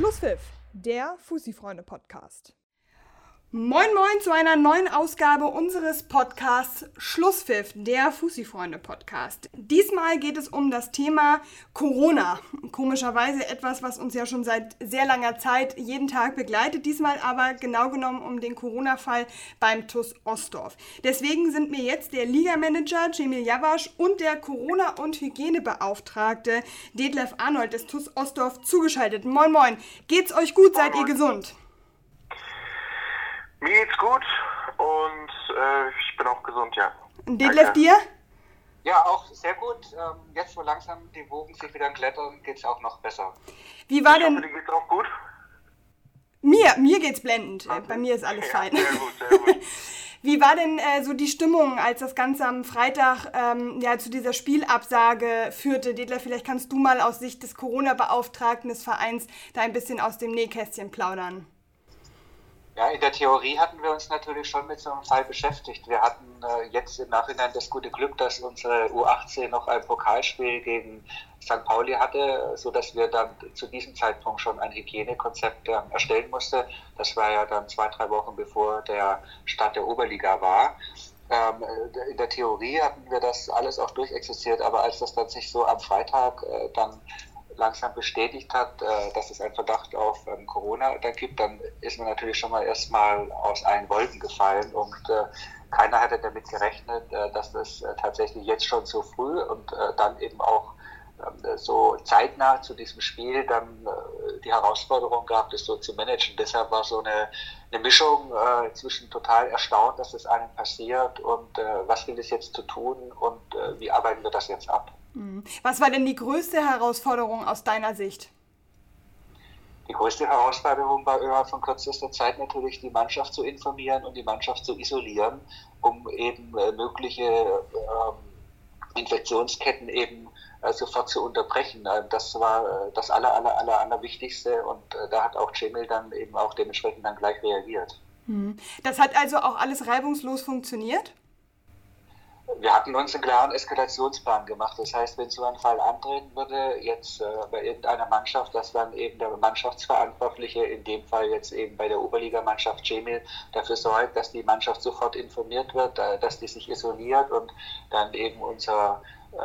Schlusspfiff, der Fussi-Freunde-Podcast. Moin Moin zu einer neuen Ausgabe unseres Podcasts Schlusspfiff, der Fussi-Freunde-Podcast. Diesmal geht es um das Thema Corona. Komischerweise etwas, was uns ja schon seit sehr langer Zeit jeden Tag begleitet. Diesmal aber genau genommen um den Corona-Fall beim TUS Ostdorf. Deswegen sind mir jetzt der Ligamanager Cemil Jawasch und der Corona- und Hygienebeauftragte Detlef Arnold des TUS Ostdorf zugeschaltet. Moin Moin. Geht's euch gut? Seid ihr gesund? Mir geht's gut und äh, ich bin auch gesund, ja. Und Detlef dir? Ja, auch sehr gut. Ähm, jetzt, wo langsam die Wogen sich wieder klettern, geht's auch noch besser. Wie war Ich denn. hoffe, dir geht's auch gut. Mir, mir geht's blendend. Okay. Bei mir ist alles Ja, fein. Sehr gut, sehr gut. Wie war denn äh, so die Stimmung, als das Ganze am Freitag ähm, ja, zu dieser Spielabsage führte? Detlef, vielleicht kannst du mal aus Sicht des Corona-Beauftragten des Vereins da ein bisschen aus dem Nähkästchen plaudern. Ja, in der Theorie hatten wir uns natürlich schon mit so einem Fall beschäftigt. Wir hatten äh, jetzt im Nachhinein das gute Glück, dass unsere U18 noch ein Pokalspiel gegen St. Pauli hatte, so dass wir dann zu diesem Zeitpunkt schon ein Hygienekonzept äh, erstellen mussten. Das war ja dann zwei, drei Wochen bevor der Start der Oberliga war. Ähm, in der Theorie hatten wir das alles auch durchexistiert, aber als das dann sich so am Freitag äh, dann langsam bestätigt hat, äh, dass es einen Verdacht auf ähm, Corona dann gibt, dann ist man natürlich schon mal erstmal aus allen Wolken gefallen und äh, keiner hatte damit gerechnet, äh, dass das tatsächlich jetzt schon so früh und dann eben auch ähm, so zeitnah zu diesem Spiel dann die Herausforderung gab, das so zu managen. Deshalb war so eine, eine Mischung zwischen total erstaunt, dass das einem passiert und was gilt es jetzt zu tun und wie arbeiten wir das jetzt ab. Was war denn die größte Herausforderung aus deiner Sicht? Die größte Herausforderung war innerhalb von kürzester Zeit natürlich die Mannschaft zu informieren und die Mannschaft zu isolieren, um eben äh, mögliche ähm, Infektionsketten eben äh, sofort zu unterbrechen. Äh, das war äh, das aller, aller, aller, aller Wichtigste und äh, da hat auch Cemil dann eben auch dementsprechend dann gleich reagiert. Das hat also auch alles reibungslos funktioniert? Wir hatten uns einen klaren Eskalationsplan gemacht. Das heißt, wenn so ein Fall antreten würde, jetzt äh, bei irgendeiner Mannschaft, dass dann eben der Mannschaftsverantwortliche, in dem Fall jetzt eben bei der Oberligamannschaft Cemil, dafür sorgt, dass die Mannschaft sofort informiert wird, äh, dass die sich isoliert und dann eben unser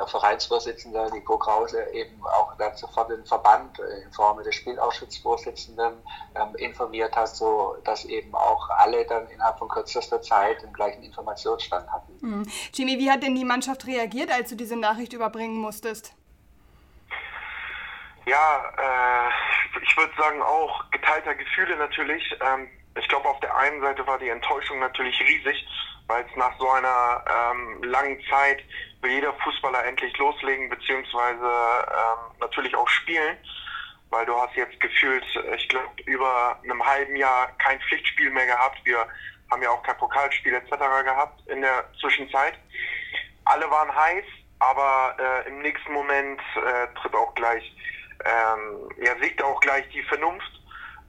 Vereinsvorsitzender Nico Krause eben auch dann sofort den Verband äh, in Form des Spielausschussvorsitzenden ähm, informiert hat, so dass eben auch alle dann innerhalb von kürzester Zeit den gleichen Informationsstand hatten. Hm. Jimmy, wie hat denn die Mannschaft reagiert, als du diese Nachricht überbringen musstest? Ja, äh, ich würde sagen auch geteilter Gefühle natürlich. Ähm, ich glaube, auf der einen Seite war die Enttäuschung natürlich riesig, weil es nach so einer ähm, langen Zeit will jeder Fußballer endlich loslegen, beziehungsweise ähm, natürlich auch spielen, weil du hast jetzt gefühlt, ich glaube, über einem halben Jahr kein Pflichtspiel mehr gehabt. Wir haben ja auch kein Pokalspiel etc. gehabt in der Zwischenzeit. Alle waren heiß, aber äh, im nächsten Moment äh, tritt auch gleich, ähm, ja, siegt auch gleich die Vernunft,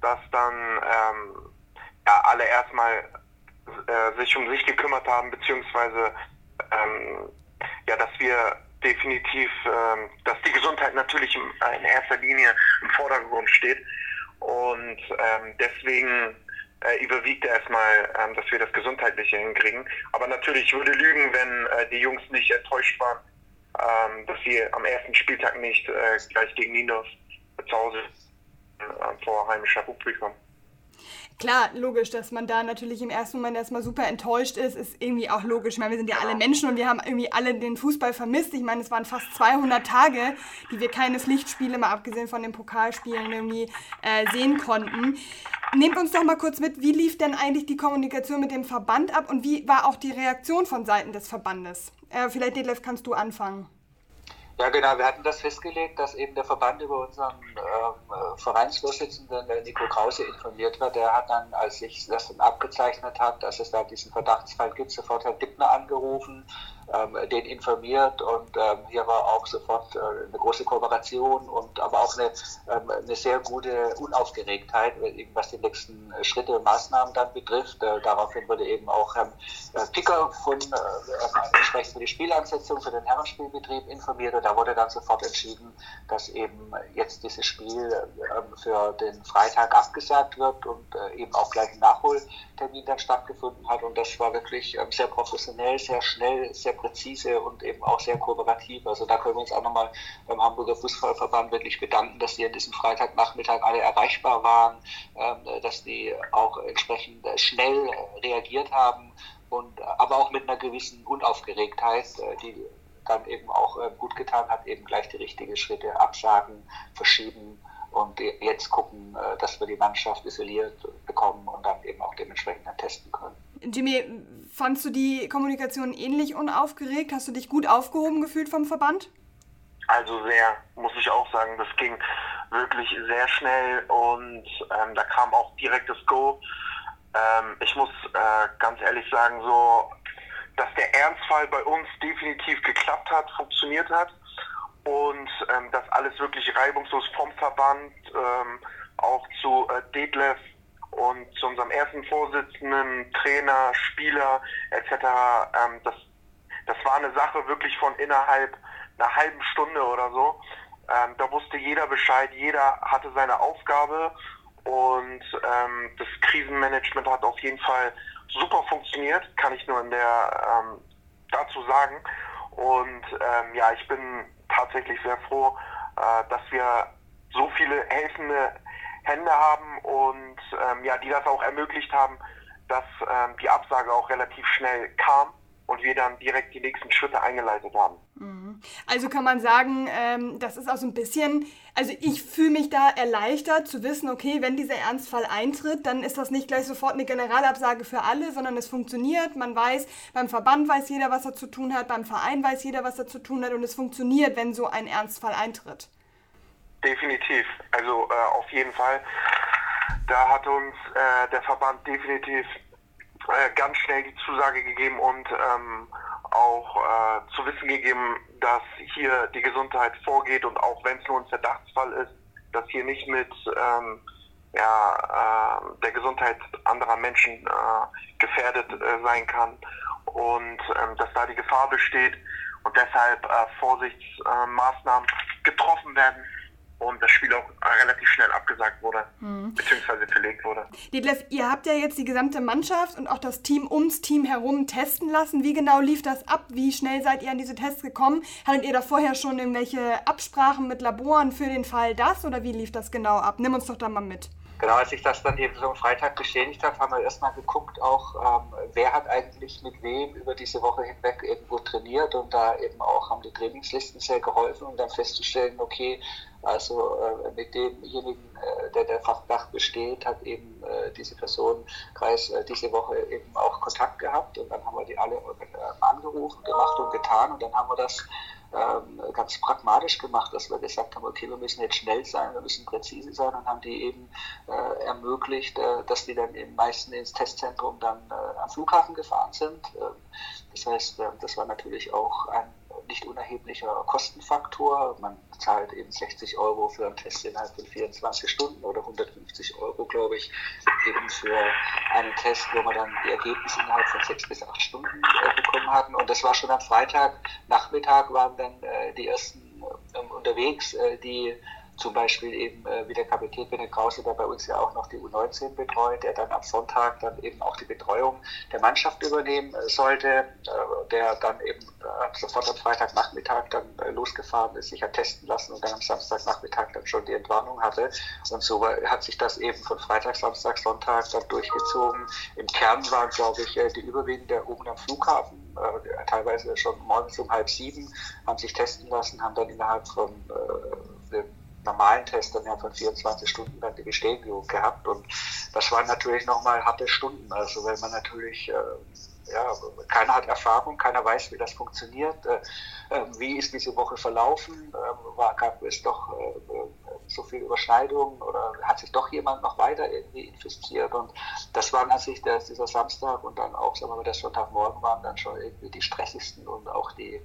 dass dann ähm, ja, alle erstmal äh, sich um sich gekümmert haben, beziehungsweise ähm, ja, dass wir definitiv, ähm, dass die Gesundheit natürlich in, in erster Linie im Vordergrund steht und ähm, deswegen äh, überwiegt erstmal, ähm, dass wir das Gesundheitliche hinkriegen. Aber natürlich ich würde lügen, wenn äh, die Jungs nicht enttäuscht waren, ähm, dass sie am ersten Spieltag nicht äh, gleich gegen Ninos zu Hause äh, vor heimischer Publikum. Klar, logisch, dass man da natürlich im ersten Moment erstmal super enttäuscht ist, ist irgendwie auch logisch. Ich meine, wir sind ja alle Menschen und wir haben irgendwie alle den Fußball vermisst. Ich meine, es waren fast 200 Tage, die wir keine Pflichtspiele, mal abgesehen von den Pokalspielen, irgendwie äh, sehen konnten. Nehmt uns doch mal kurz mit, wie lief denn eigentlich die Kommunikation mit dem Verband ab und wie war auch die Reaktion von Seiten des Verbandes? Äh, vielleicht, Detlef, kannst du anfangen. Ja, genau. Wir hatten das festgelegt, dass eben der Verband über unseren ähm, Vereinsvorsitzenden der Nico Krause informiert wird. Der hat dann, als sich das dann abgezeichnet hat, dass es da diesen Verdachtsfall gibt, sofort Herr Dippner angerufen den informiert und ähm, hier war auch sofort äh, eine große Kooperation und aber auch eine, ähm, eine sehr gute Unaufgeregtheit, was die nächsten Schritte und Maßnahmen dann betrifft. Äh, daraufhin wurde eben auch ähm, äh, Picker von äh, entsprechend für die Spielansetzung für den Herrenspielbetrieb informiert und da wurde dann sofort entschieden, dass eben jetzt dieses Spiel äh, für den Freitag abgesagt wird und äh, eben auch gleich ein Nachholtermin dann stattgefunden hat und das war wirklich ähm, sehr professionell, sehr schnell, sehr präzise und eben auch sehr kooperativ. Also da können wir uns auch nochmal beim Hamburger Fußballverband wirklich bedanken, dass die an diesem Freitagnachmittag alle erreichbar waren, ähm, dass die auch entsprechend schnell reagiert haben und aber auch mit einer gewissen Unaufgeregtheit, äh, die dann eben auch äh, gut getan hat, eben gleich die richtigen Schritte absagen, verschieben und jetzt gucken, äh, dass wir die Mannschaft isoliert bekommen und dann eben auch dementsprechend dann testen können. Jimmy, fandst du die Kommunikation ähnlich unaufgeregt? Hast du dich gut aufgehoben gefühlt vom Verband? Also sehr, muss ich auch sagen. Das ging wirklich sehr schnell und ähm, da kam auch direkt das Go. Ähm, ich muss äh, ganz ehrlich sagen, so, dass der Ernstfall bei uns definitiv geklappt hat, funktioniert hat und ähm, dass alles wirklich reibungslos vom Verband ähm, auch zu äh, Detlef und zu unserem ersten Vorsitzenden, Trainer, Spieler etc. Ähm, das, das war eine Sache wirklich von innerhalb einer halben Stunde oder so. Ähm, da wusste jeder Bescheid, jeder hatte seine Aufgabe und ähm, das Krisenmanagement hat auf jeden Fall super funktioniert, kann ich nur in der ähm, dazu sagen. Und ähm, ja, ich bin tatsächlich sehr froh, äh, dass wir so viele helfende Hände haben und ähm, ja, die das auch ermöglicht haben, dass ähm, die Absage auch relativ schnell kam und wir dann direkt die nächsten Schritte eingeleitet haben. Mhm. Also kann man sagen, ähm, das ist auch so ein bisschen, also ich fühle mich da erleichtert zu wissen, okay, wenn dieser Ernstfall eintritt, dann ist das nicht gleich sofort eine Generalabsage für alle, sondern es funktioniert. Man weiß, beim Verband weiß jeder, was er zu tun hat, beim Verein weiß jeder, was er zu tun hat und es funktioniert, wenn so ein Ernstfall eintritt. Definitiv, also äh, auf jeden Fall. Da hat uns äh, der Verband definitiv äh, ganz schnell die Zusage gegeben und ähm, auch äh, zu wissen gegeben, dass hier die Gesundheit vorgeht und auch wenn es nur ein Verdachtsfall ist, dass hier nicht mit ähm, ja, äh, der Gesundheit anderer Menschen äh, gefährdet äh, sein kann und ähm, dass da die Gefahr besteht und deshalb Vorsichtsmaßnahmen getroffen werden und das Spiel auch relativ schnell abgesagt wurde, mhm. beziehungsweise verlegt wurde. Detlef, ihr habt ja jetzt die gesamte Mannschaft und auch das Team ums Team herum testen lassen. Wie genau lief das ab? Wie schnell seid ihr an diese Tests gekommen? Hattet ihr da vorher schon irgendwelche Absprachen mit Laboren für den Fall das oder wie lief das genau ab? Nimm uns doch da mal mit. Genau, als sich das dann eben so am Freitag bestätigt hat, haben wir erstmal geguckt, auch ähm, wer hat eigentlich mit wem über diese Woche hinweg irgendwo trainiert und da eben auch haben die Trainingslisten sehr geholfen, um dann festzustellen, okay, also äh, mit demjenigen, äh, der der Verdacht besteht, hat eben äh, diese Personenkreis äh, diese Woche eben auch Kontakt gehabt und dann haben wir die alle äh, angerufen, gemacht und getan und dann haben wir das ähm, ganz pragmatisch gemacht, dass wir gesagt haben, okay, wir müssen jetzt schnell sein, wir müssen präzise sein und haben die eben äh, ermöglicht, äh, dass die dann im meisten ins Testzentrum dann äh, am Flughafen gefahren sind. Ähm, das heißt, äh, das war natürlich auch ein nicht unerheblicher Kostenfaktor. Man zahlt eben 60 Euro für einen Test innerhalb von 24 Stunden oder 150 Euro, glaube ich, eben für einen Test, wo wir dann die Ergebnisse innerhalb von sechs bis acht Stunden äh, bekommen hatten. Und das war schon am Freitagnachmittag, waren dann äh, die ersten äh, unterwegs, äh, die zum Beispiel eben äh, wie der Kapitän Benne Krause, der bei uns ja auch noch die U19 betreut, der dann am Sonntag dann eben auch die Betreuung der Mannschaft übernehmen äh, sollte, äh, der dann eben äh, sofort am Freitagnachmittag dann äh, losgefahren ist, sich hat testen lassen und dann am Samstagnachmittag dann schon die Entwarnung hatte. Und so hat sich das eben von Freitag, Samstag, Sonntag dann durchgezogen. Im Kern waren, glaube ich, äh, die überwiegende oben am Flughafen, teilweise schon morgens um halb sieben, haben sich testen lassen, haben dann innerhalb von normalen Test dann ja von 24 Stunden dann die Bestätigung gehabt. Und das waren natürlich nochmal harte Stunden. Also wenn man natürlich, äh, ja, keiner hat Erfahrung, keiner weiß, wie das funktioniert. Äh, äh, wie ist diese Woche verlaufen? Ähm, war, gab es doch äh, so viel Überschneidung oder hat sich doch jemand noch weiter irgendwie infiziert und das waren an sich der, dieser Samstag und dann auch, sagen wir mal, der Sonntagmorgen waren dann schon irgendwie die stressigsten und auch die,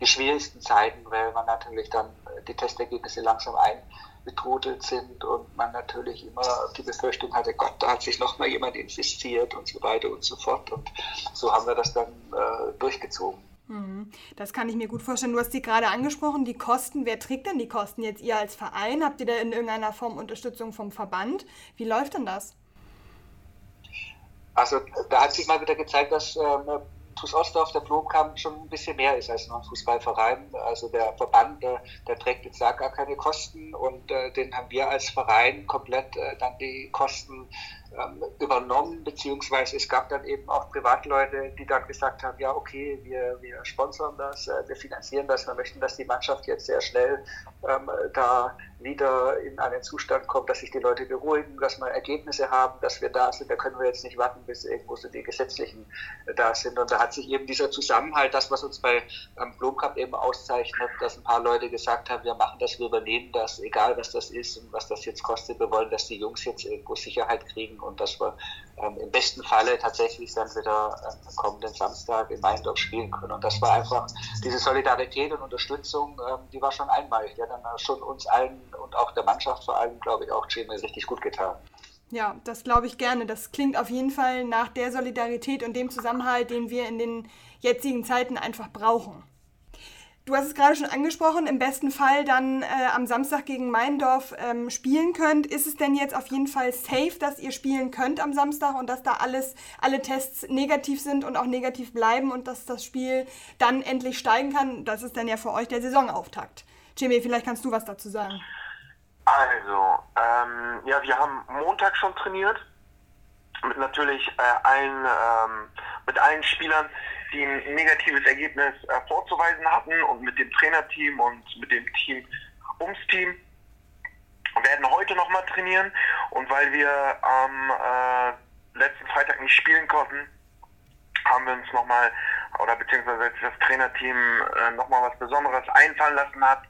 die schwierigsten Zeiten, weil man natürlich dann die Testergebnisse langsam eingetrudelt sind und man natürlich immer die Befürchtung hatte, Gott, da hat sich noch mal jemand infiziert und so weiter und so fort und so haben wir das dann äh, durchgezogen. Mhm. Das kann ich mir gut vorstellen. Du hast die gerade angesprochen, die Kosten. Wer trägt denn die Kosten jetzt? Ihr als Verein? Habt ihr da in irgendeiner Form Unterstützung vom Verband? Wie läuft denn das? Also da hat sich mal wieder gezeigt, dass ähm, TuS Ostdorf, der Blomkamp, schon ein bisschen mehr ist als nur ein Fußballverein. Also der Verband, der, der trägt jetzt gar keine Kosten und äh, den haben wir als Verein komplett äh, dann die Kosten übernommen, beziehungsweise es gab dann eben auch Privatleute, die dann gesagt haben, ja okay, wir, wir sponsern das, äh, wir finanzieren das, wir möchten, dass die Mannschaft jetzt sehr schnell ähm, da wieder in einen Zustand kommt, dass sich die Leute beruhigen, dass wir Ergebnisse haben, dass wir da sind. Da können wir jetzt nicht warten, bis irgendwo so die gesetzlichen äh, da sind. Und da hat sich eben dieser Zusammenhalt, das, was uns bei ähm, Blomkamp eben auszeichnet, dass ein paar Leute gesagt haben, wir machen das, wir übernehmen das, egal was das ist und was das jetzt kostet. Wir wollen, dass die Jungs jetzt irgendwo Sicherheit kriegen und dass wir ähm, im besten Falle tatsächlich dann wieder ähm, kommenden Samstag in Meindorf spielen können. Und das war einfach diese Solidarität und Unterstützung, ähm, die war schon einmalig. Die hat dann schon uns allen und auch der Mannschaft vor allem, glaube ich, auch Jimmy richtig gut getan. Ja, das glaube ich gerne. Das klingt auf jeden Fall nach der Solidarität und dem Zusammenhalt, den wir in den jetzigen Zeiten einfach brauchen. Du hast es gerade schon angesprochen, im besten Fall dann äh, am Samstag gegen Meindorf ähm, spielen könnt. Ist es denn jetzt auf jeden Fall safe, dass ihr spielen könnt am Samstag und dass da alles, alle Tests negativ sind und auch negativ bleiben und dass das Spiel dann endlich steigen kann? Das ist dann ja für euch der Saisonauftakt. Jimmy, vielleicht kannst du was dazu sagen. Also, ähm, ja, wir haben Montag schon trainiert mit natürlich äh, allen, ähm, mit allen Spielern, die ein negatives Ergebnis äh, vorzuweisen hatten und mit dem Trainerteam und mit dem Team ums Team. werden heute nochmal trainieren und weil wir am äh, letzten Freitag nicht spielen konnten, haben wir uns nochmal, oder beziehungsweise das Trainerteam äh, nochmal was Besonderes einfallen lassen hat,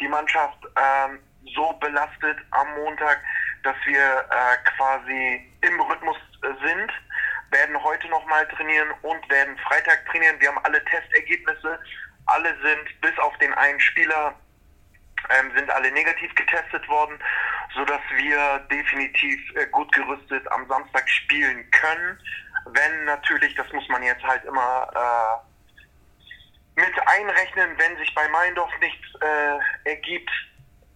die Mannschaft äh, so belastet am Montag, dass wir äh, quasi im Rhythmus äh, sind werden heute nochmal trainieren und werden Freitag trainieren. Wir haben alle Testergebnisse. Alle sind, bis auf den einen Spieler, ähm, sind alle negativ getestet worden, sodass wir definitiv äh, gut gerüstet am Samstag spielen können. Wenn natürlich, das muss man jetzt halt immer äh, mit einrechnen, wenn sich bei Meindorf nichts äh, ergibt,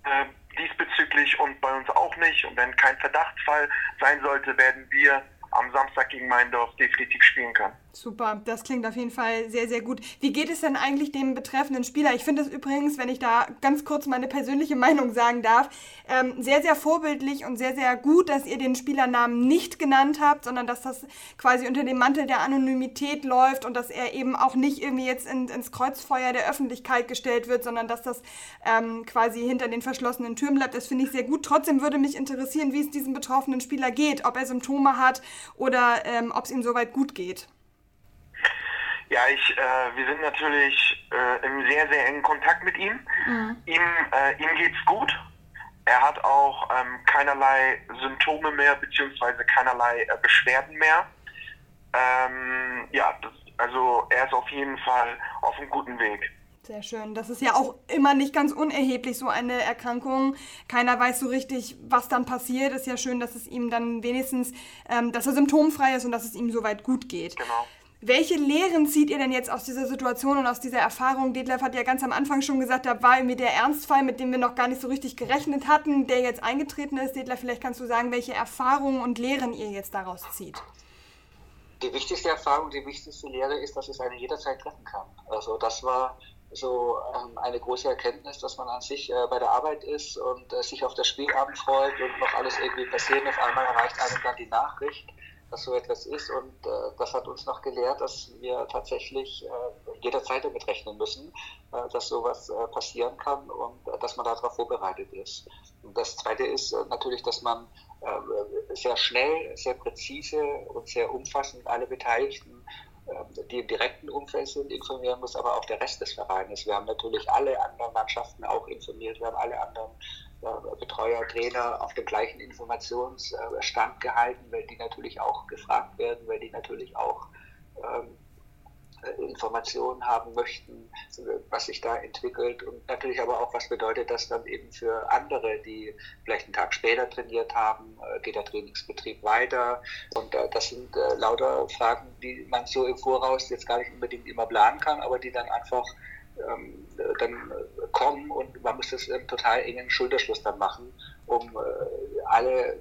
äh, diesbezüglich und bei uns auch nicht. Und wenn kein Verdachtsfall sein sollte, werden wir am Samstag gegen Meindorf definitiv spielen kann. Super, das klingt auf jeden Fall sehr, sehr gut. Wie geht es denn eigentlich dem betreffenden Spieler? Ich finde es übrigens, wenn ich da ganz kurz meine persönliche Meinung sagen darf, ähm, sehr, sehr vorbildlich und sehr, sehr gut, dass ihr den Spielernamen nicht genannt habt, sondern dass das quasi unter dem Mantel der Anonymität läuft und dass er eben auch nicht irgendwie jetzt in, ins Kreuzfeuer der Öffentlichkeit gestellt wird, sondern dass das ähm, quasi hinter den verschlossenen Türen bleibt. Das finde ich sehr gut. Trotzdem würde mich interessieren, wie es diesem betroffenen Spieler geht, ob er Symptome hat oder ähm, ob es ihm soweit gut geht. Ja, ich, äh, wir sind natürlich äh, im sehr, sehr engen Kontakt mit ihm. Mhm. Ihm, äh, ihm geht's gut. Er hat auch ähm, keinerlei Symptome mehr, beziehungsweise keinerlei äh, Beschwerden mehr. Ähm, ja, das, also er ist auf jeden Fall auf einem guten Weg. Sehr schön. Das ist ja auch immer nicht ganz unerheblich, so eine Erkrankung. Keiner weiß so richtig, was dann passiert. Ist ja schön, dass es ihm dann wenigstens, ähm, dass er symptomfrei ist und dass es ihm soweit gut geht. Genau. Welche Lehren zieht ihr denn jetzt aus dieser Situation und aus dieser Erfahrung? Detlef hat ja ganz am Anfang schon gesagt, da war irgendwie der Ernstfall, mit dem wir noch gar nicht so richtig gerechnet hatten, der jetzt eingetreten ist. Detlef, vielleicht kannst du sagen, welche Erfahrungen und Lehren ihr jetzt daraus zieht. Die wichtigste Erfahrung, die wichtigste Lehre ist, dass es einen jederzeit treffen kann. Also das war so ähm, eine große Erkenntnis, dass man an sich äh, bei der Arbeit ist und äh, sich auf das Spielabend freut und noch alles irgendwie passiert. Auf einmal erreicht einem dann die Nachricht dass so etwas ist. Und äh, das hat uns noch gelehrt, dass wir tatsächlich äh, jederzeit damit rechnen müssen, äh, dass sowas äh, passieren kann und äh, dass man darauf vorbereitet ist. Und das Zweite ist äh, natürlich, dass man sehr schnell, sehr präzise und sehr umfassend alle Beteiligten die im direkten Umfeld sind, informieren muss, aber auch der Rest des Vereines. Wir haben natürlich alle anderen Mannschaften auch informiert, wir haben alle anderen Betreuer, Trainer auf dem gleichen Informationsstand gehalten, weil die natürlich auch gefragt werden, weil die natürlich auch ähm, Informationen haben möchten, was sich da entwickelt und natürlich aber auch, was bedeutet das dann eben für andere, die vielleicht einen Tag später trainiert haben, äh, geht der Trainingsbetrieb weiter? Und äh, das sind äh, lauter Fragen, die man so im Voraus jetzt gar nicht unbedingt immer planen kann, aber die dann einfach ähm, dann kommen und man muss das im total engen Schulterschluss dann machen, um alle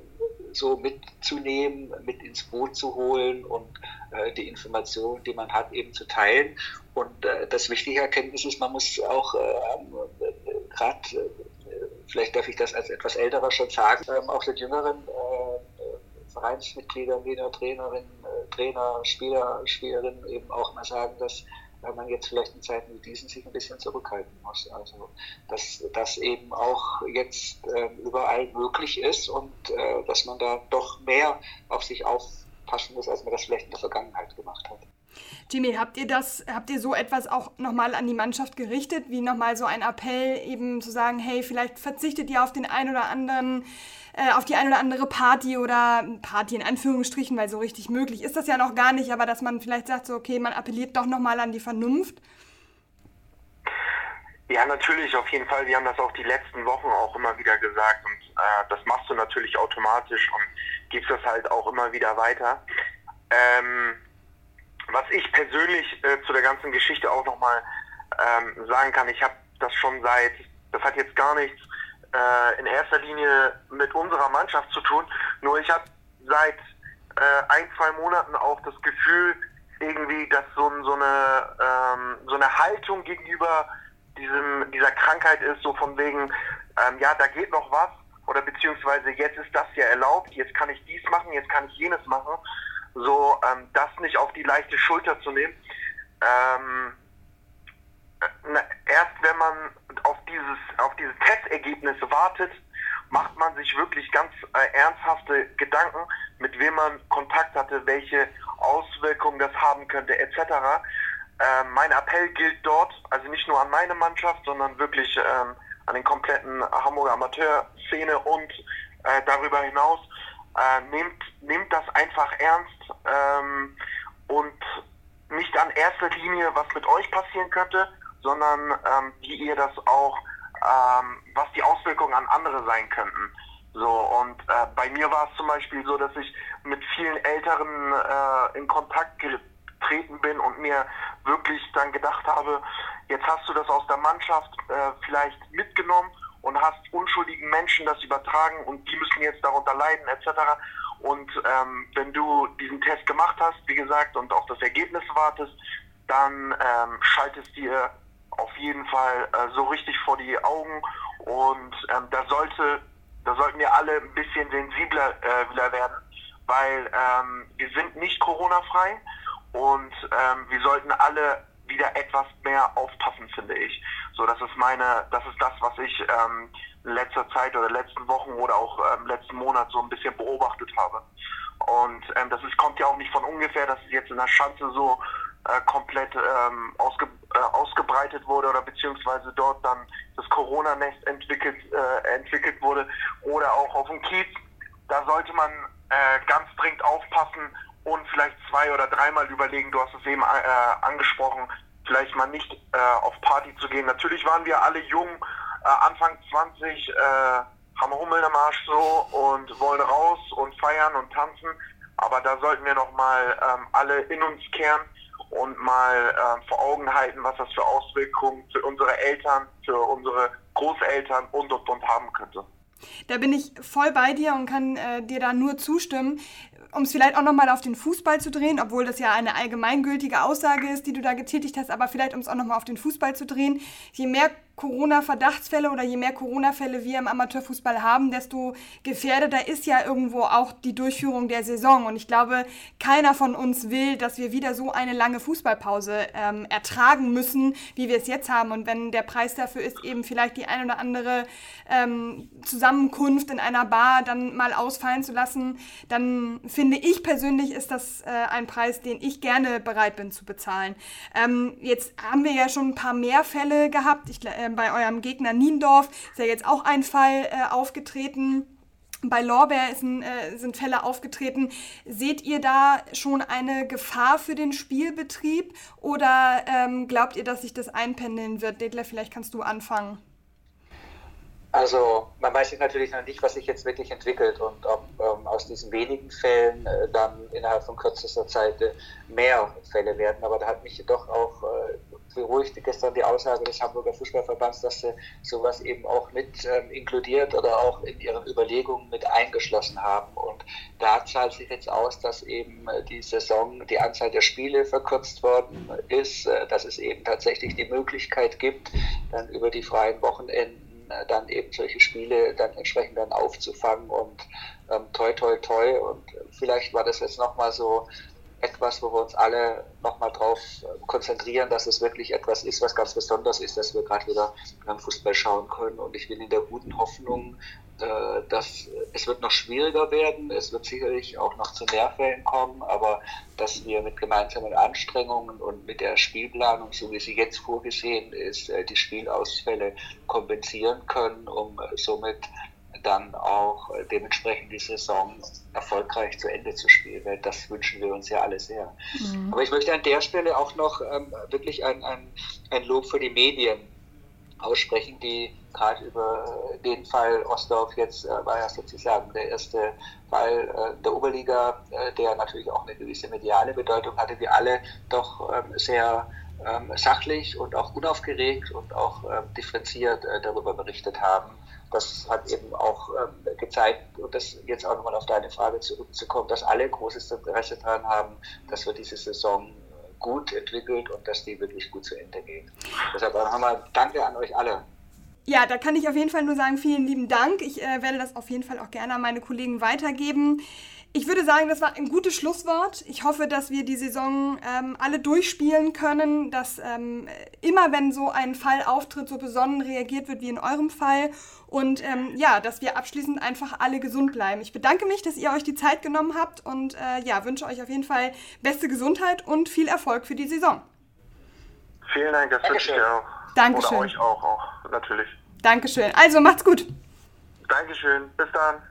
so mitzunehmen, mit ins Boot zu holen und äh, die Informationen, die man hat, eben zu teilen. Und äh, das wichtige Erkenntnis ist, man muss auch äh, gerade, äh, vielleicht darf ich das als etwas älterer schon sagen, ähm, auch den jüngeren äh, Vereinsmitgliedern, Trainer, Trainerinnen, äh, Trainer, Spieler, Spielerinnen eben auch mal sagen, dass weil man jetzt vielleicht in Zeiten wie diesen sich ein bisschen zurückhalten muss. Also dass das eben auch jetzt äh, überall möglich ist und äh, dass man da doch mehr auf sich aufpassen muss, als man das vielleicht in der Vergangenheit gemacht hat. Jimmy, habt ihr das, habt ihr so etwas auch nochmal an die Mannschaft gerichtet, wie nochmal so ein Appell, eben zu sagen, hey, vielleicht verzichtet ihr auf den einen oder anderen, äh, auf die ein oder andere Party oder Party in Anführungsstrichen, weil so richtig möglich ist das ja noch gar nicht, aber dass man vielleicht sagt, so, okay, man appelliert doch nochmal an die Vernunft. Ja, natürlich, auf jeden Fall. Wir haben das auch die letzten Wochen auch immer wieder gesagt und äh, das machst du natürlich automatisch und gibst das halt auch immer wieder weiter. Ähm, was ich persönlich äh, zu der ganzen Geschichte auch nochmal ähm, sagen kann, ich habe das schon seit, das hat jetzt gar nichts äh, in erster Linie mit unserer Mannschaft zu tun, nur ich habe seit äh, ein, zwei Monaten auch das Gefühl, irgendwie, dass so, so, eine, ähm, so eine Haltung gegenüber diesem, dieser Krankheit ist, so von wegen, ähm, ja, da geht noch was, oder beziehungsweise jetzt ist das ja erlaubt, jetzt kann ich dies machen, jetzt kann ich jenes machen so ähm, das nicht auf die leichte Schulter zu nehmen. Ähm, na, erst wenn man auf dieses, auf diese Testergebnisse wartet, macht man sich wirklich ganz äh, ernsthafte Gedanken, mit wem man Kontakt hatte, welche Auswirkungen das haben könnte, etc. Äh, mein Appell gilt dort, also nicht nur an meine Mannschaft, sondern wirklich ähm, an den kompletten Hamburger Amateurszene und äh, darüber hinaus äh, nehmt, nehmt das einfach ernst ähm, und nicht an erster Linie, was mit euch passieren könnte, sondern ähm, wie ihr das auch, ähm, was die Auswirkungen an andere sein könnten. So, und äh, bei mir war es zum Beispiel so, dass ich mit vielen Älteren äh, in Kontakt getreten bin und mir wirklich dann gedacht habe, jetzt hast du das aus der Mannschaft äh, vielleicht mitgenommen und hast unschuldigen Menschen das übertragen und die müssen jetzt darunter leiden etc. Und ähm, wenn du diesen Test gemacht hast, wie gesagt, und auf das Ergebnis wartest, dann ähm, schaltest dir auf jeden Fall äh, so richtig vor die Augen und ähm, da sollte, da sollten wir alle ein bisschen sensibler äh, werden, weil ähm, wir sind nicht Corona-frei und ähm, wir sollten alle wieder etwas mehr aufpassen, finde ich. So, das ist meine, das ist das, was ich ähm, in letzter Zeit oder letzten Wochen oder auch ähm, letzten Monat so ein bisschen beobachtet habe. Und ähm, das ist, kommt ja auch nicht von ungefähr, dass es jetzt in der Schanze so äh, komplett ähm, ausge, äh, ausgebreitet wurde oder beziehungsweise dort dann das Corona-Nest entwickelt, äh, entwickelt wurde oder auch auf dem Kiez. Da sollte man äh, ganz dringend aufpassen und vielleicht zwei oder dreimal überlegen, du hast es eben äh, angesprochen, vielleicht mal nicht äh, auf Party zu gehen. Natürlich waren wir alle jung, äh, Anfang 20, äh, haben Hummel am Arsch so und wollen raus und feiern und tanzen. Aber da sollten wir nochmal ähm, alle in uns kehren und mal äh, vor Augen halten, was das für Auswirkungen für unsere Eltern, für unsere Großeltern und und und haben könnte. Da bin ich voll bei dir und kann äh, dir da nur zustimmen um es vielleicht auch nochmal auf den Fußball zu drehen, obwohl das ja eine allgemeingültige Aussage ist, die du da getätigt hast, aber vielleicht um es auch nochmal auf den Fußball zu drehen, je mehr Corona-Verdachtsfälle oder je mehr Corona-Fälle wir im Amateurfußball haben, desto gefährdeter ist ja irgendwo auch die Durchführung der Saison. Und ich glaube, keiner von uns will, dass wir wieder so eine lange Fußballpause ähm, ertragen müssen, wie wir es jetzt haben. Und wenn der Preis dafür ist, eben vielleicht die ein oder andere ähm, Zusammenkunft in einer Bar dann mal ausfallen zu lassen, dann finde ich persönlich, ist das äh, ein Preis, den ich gerne bereit bin zu bezahlen. Ähm, jetzt haben wir ja schon ein paar mehr Fälle gehabt. Ich, äh, äh, bei eurem Gegner Niendorf ist ja jetzt auch ein Fall äh, aufgetreten. Bei Lorbeer ein, äh, sind Fälle aufgetreten. Seht ihr da schon eine Gefahr für den Spielbetrieb oder ähm, glaubt ihr, dass sich das einpendeln wird? Detlef, vielleicht kannst du anfangen. Also man weiß natürlich noch nicht, was sich jetzt wirklich entwickelt und ob ähm, aus diesen wenigen Fällen äh, dann innerhalb von kürzester Zeit äh, mehr Fälle werden. Aber da hat mich doch auch äh, beruhigt gestern die Aussage des Hamburger Fußballverbands, dass sie sowas eben auch mit ähm, inkludiert oder auch in ihren Überlegungen mit eingeschlossen haben. Und da zahlt sich jetzt aus, dass eben äh, die Saison, die Anzahl der Spiele verkürzt worden ist, äh, dass es eben tatsächlich die Möglichkeit gibt, dann über die freien Wochenenden äh, dann eben solche Spiele dann entsprechend dann aufzufangen und ähm, toi toi toi und vielleicht war das jetzt nochmal so etwas, wo wir uns alle nochmal drauf äh, konzentrieren, dass es wirklich etwas ist, was ganz besonders ist, dass wir gerade wieder beim Fußball schauen können. Und ich bin in der guten Hoffnung, äh, dass es wird noch schwieriger werden. Es wird sicherlich auch noch zu Lehrfällen kommen, aber dass wir mit gemeinsamen Anstrengungen und mit der Spielplanung, so wie sie jetzt vorgesehen ist, äh, die Spielausfälle kompensieren können, um somit dann auch dementsprechend die Saison erfolgreich zu Ende zu spielen. Das wünschen wir uns ja alle sehr. Mhm. Aber ich möchte an der Stelle auch noch ähm, wirklich ein, ein, ein Lob für die Medien aussprechen, die gerade über den Fall Ostdorf jetzt äh, war ja sozusagen der erste Fall äh, der Oberliga, äh, der natürlich auch eine gewisse mediale Bedeutung hatte, die alle doch ähm, sehr ähm, sachlich und auch unaufgeregt und auch ähm, differenziert äh, darüber berichtet haben das hat eben auch ähm, gezeigt, und das jetzt auch nochmal auf deine Frage zurückzukommen, dass alle großes Interesse daran haben, dass wir diese Saison gut entwickelt und dass die wirklich gut zu Ende geht. Deshalb nochmal Danke an euch alle. Ja, da kann ich auf jeden Fall nur sagen, vielen lieben Dank. Ich äh, werde das auf jeden Fall auch gerne an meine Kollegen weitergeben. Ich würde sagen, das war ein gutes Schlusswort. Ich hoffe, dass wir die Saison ähm, alle durchspielen können, dass ähm, immer, wenn so ein Fall auftritt, so besonnen reagiert wird wie in eurem Fall. Und ähm, ja, dass wir abschließend einfach alle gesund bleiben. Ich bedanke mich, dass ihr euch die Zeit genommen habt und äh, ja, wünsche euch auf jeden Fall beste Gesundheit und viel Erfolg für die Saison. Vielen Dank, das wünsche ich dir auch. Dankeschön. Oder euch auch, auch, natürlich. Dankeschön. Also, macht's gut. Dankeschön. Bis dann.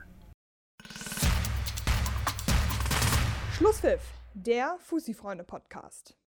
Schlusspfiff, der Fussi-Freunde-Podcast.